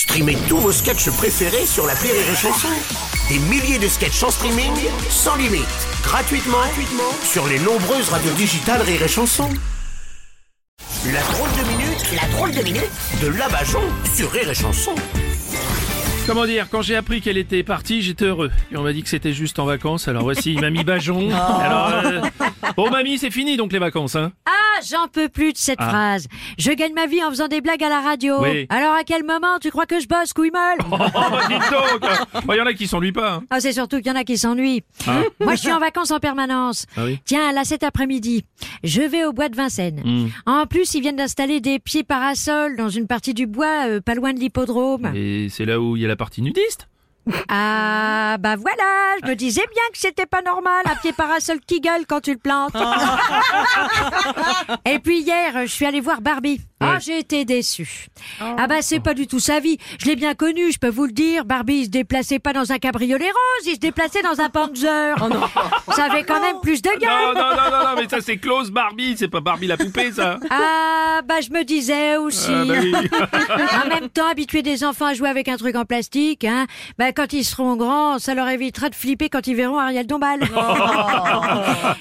Streamez tous vos sketchs préférés sur la Rire et Chanson. Des milliers de sketchs en streaming, sans limite, gratuitement, gratuitement sur les nombreuses radios digitales Rire et Chanson. La drôle de minute, la drôle de minute de Labajon sur Rire et Chanson. Comment dire, quand j'ai appris qu'elle était partie, j'étais heureux. Et on m'a dit que c'était juste en vacances, alors voici Mamie Bajon. Alors, euh, bon mamie, c'est fini donc les vacances, hein Ah, j'en peux plus de cette phrase. Je gagne ma vie en faisant des blagues à la radio. Oui. Alors à quel moment tu crois que je bosse, couille molle Oh, donc Il y en a qui s'ennuient pas, hein. Ah, c'est surtout qu'il y en a qui s'ennuient. Moi, je suis en vacances en permanence. Ah oui Tiens, là, cet après-midi, je vais au bois de Vincennes. Hmm. En plus, ils viennent d'installer des pieds parasols dans une partie du bois, euh, pas loin de l'hippodrome. Et c'est là où il y a la partie nudiste? Ah, bah voilà, je me disais bien que c'était pas normal, un pied parasol qui gueule quand tu le plantes. Et puis hier, je suis allée voir Barbie. Ah, j'ai été déçue. Ah bah c'est pas du tout sa vie. Je l'ai bien connu, je peux vous le dire. Barbie il se déplaçait pas dans un cabriolet rose, il se déplaçait dans un Panzer. Ça avait quand même plus de Non, gueule. non, non, non, non, mais ça c'est Klaus Barbie, c'est pas Barbie la poupée, ça Ah bah je me disais aussi. Ah, bah oui. en même temps, habituer des enfants à jouer avec un truc en plastique, hein, bah, quand ils seront grands, ça leur évitera de flipper quand ils verront Ariel Dombal.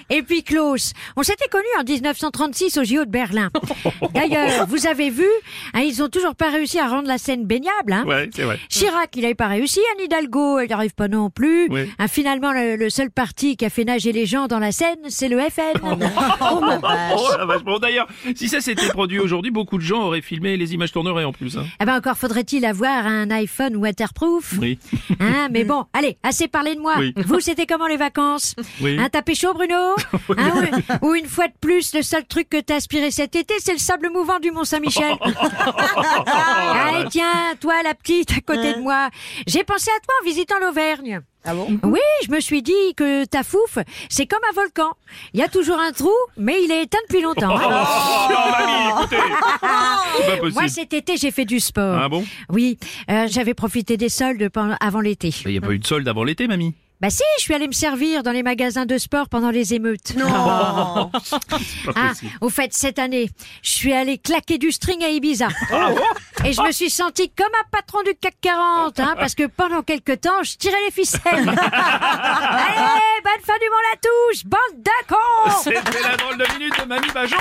Et puis Klaus, on s'était connus en 1936 au JO de Berlin. D'ailleurs, vous avez vu, hein, ils ont toujours pas réussi à rendre la scène baignable. Hein. Ouais, c'est vrai. Chirac, il avait pas réussi. Anne Hidalgo, elle n'y arrive pas non plus. Ouais. Hein, finalement, le, le seul parti qui a fait nager les gens dans la Seine, c'est le FN. Oh la vache. Bon d'ailleurs, si ça s'était produit aujourd'hui, beaucoup de gens auraient filmé, les images tourneraient en plus. Hein. Eh ben encore faudrait-il avoir un iPhone waterproof. Oui. Hein, mais bon, allez, assez parlé de moi. Oui. Vous, c'était comment les vacances? Oui. Un tapé chaud, Bruno? Hein, ou, ou une fois de plus, le seul truc que t'as aspiré cet été, c'est le sable mouvant du Mont-Saint-Michel. allez, tiens, toi, la petite, à côté de moi. J'ai pensé à toi en visitant l'Auvergne. Ah bon Oui, je me suis dit que ta fouf, c'est comme un volcan. Il y a toujours un trou, mais il est éteint depuis longtemps. Oh, hein. non, mamie, écoutez C'est pas Moi, cet été, j'ai fait du sport. Ah bon Oui, euh, j'avais profité des soldes avant l'été. Il n'y a pas eu de solde avant l'été, mamie? Bah si, je suis allée me servir dans les magasins de sport pendant les émeutes. Non Ah, au fait, cette année, je suis allée claquer du string à Ibiza. Ah Et je me suis sentie comme un patron du CAC 40, hein, parce que pendant quelques temps, je tirais les ficelles. Allez, bonne fin du monde à tous, bande de cons C'était la drôle de minute de Mamie Bajon